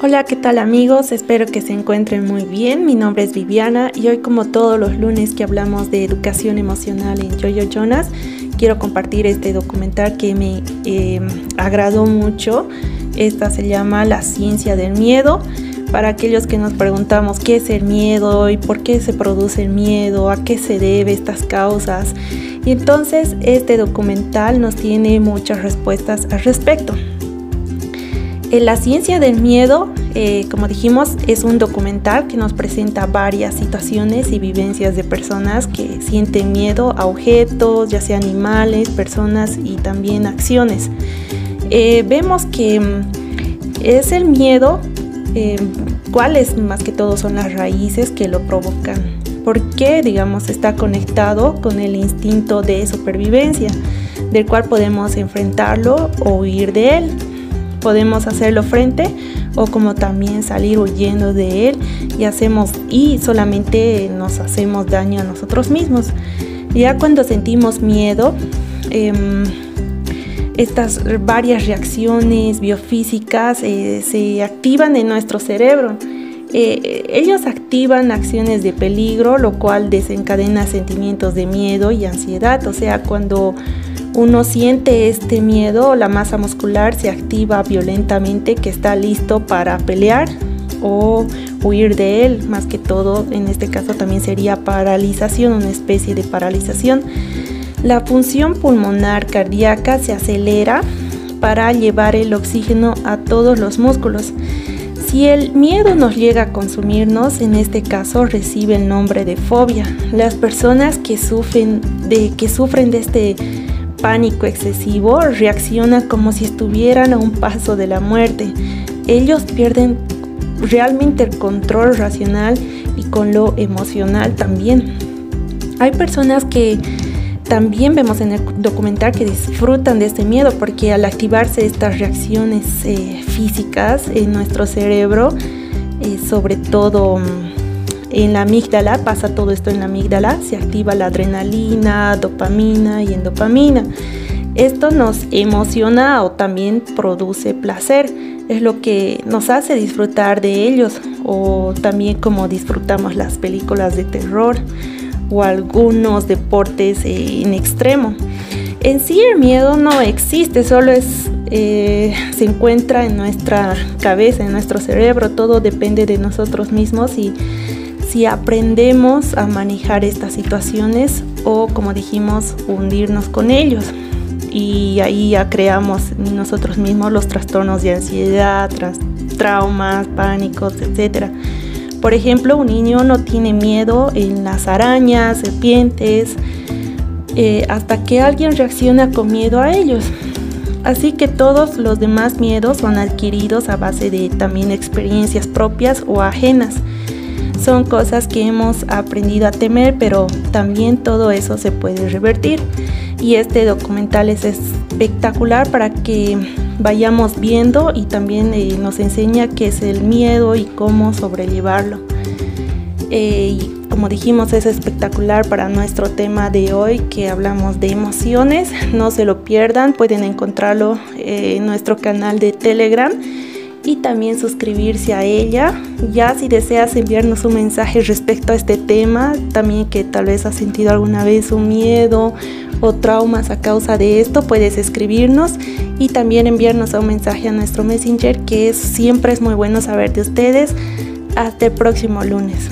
Hola, ¿qué tal amigos? Espero que se encuentren muy bien. Mi nombre es Viviana y hoy como todos los lunes que hablamos de educación emocional en Yoyo Jonas, quiero compartir este documental que me eh, agradó mucho. Esta se llama La ciencia del miedo. Para aquellos que nos preguntamos qué es el miedo y por qué se produce el miedo, a qué se debe estas causas. Y entonces este documental nos tiene muchas respuestas al respecto. En la ciencia del miedo, eh, como dijimos, es un documental que nos presenta varias situaciones y vivencias de personas que sienten miedo a objetos, ya sea animales, personas y también acciones. Eh, vemos que mm, es el miedo, eh, cuáles más que todo son las raíces que lo provocan. ¿Por qué, digamos, está conectado con el instinto de supervivencia, del cual podemos enfrentarlo o huir de él? Podemos hacerlo frente o como también salir huyendo de él y hacemos y solamente nos hacemos daño a nosotros mismos. Ya cuando sentimos miedo, em, estas varias reacciones biofísicas eh, se activan en nuestro cerebro. Eh, ellos activan acciones de peligro, lo cual desencadena sentimientos de miedo y ansiedad. O sea, cuando uno siente este miedo, la masa muscular se activa violentamente que está listo para pelear o huir de él, más que todo en este caso también sería paralización, una especie de paralización. La función pulmonar cardíaca se acelera para llevar el oxígeno a todos los músculos. Si el miedo nos llega a consumirnos, en este caso recibe el nombre de fobia. Las personas que sufren de, que sufren de este pánico excesivo reacciona como si estuvieran a un paso de la muerte. Ellos pierden realmente el control racional y con lo emocional también. Hay personas que también vemos en el documental que disfrutan de este miedo porque al activarse estas reacciones eh, físicas en nuestro cerebro, eh, sobre todo mm, en la amígdala, pasa todo esto en la amígdala, se activa la adrenalina, dopamina y endopamina. Esto nos emociona o también produce placer, es lo que nos hace disfrutar de ellos o también como disfrutamos las películas de terror o algunos deportes en extremo. En sí el miedo no existe, solo es, eh, se encuentra en nuestra cabeza, en nuestro cerebro, todo depende de nosotros mismos y si aprendemos a manejar estas situaciones o como dijimos hundirnos con ellos y ahí ya creamos nosotros mismos los trastornos de ansiedad, traumas, pánicos, etc. Por ejemplo, un niño no tiene miedo en las arañas, serpientes, eh, hasta que alguien reacciona con miedo a ellos. Así que todos los demás miedos son adquiridos a base de también experiencias propias o ajenas son cosas que hemos aprendido a temer, pero también todo eso se puede revertir. Y este documental es espectacular para que vayamos viendo y también eh, nos enseña qué es el miedo y cómo sobrellevarlo. Eh, y como dijimos, es espectacular para nuestro tema de hoy que hablamos de emociones. No se lo pierdan, pueden encontrarlo eh, en nuestro canal de Telegram y también suscribirse a ella. Ya si deseas enviarnos un mensaje respecto a este tema, también que tal vez has sentido alguna vez un miedo o traumas a causa de esto, puedes escribirnos y también enviarnos un mensaje a nuestro Messenger, que es, siempre es muy bueno saber de ustedes. Hasta el próximo lunes.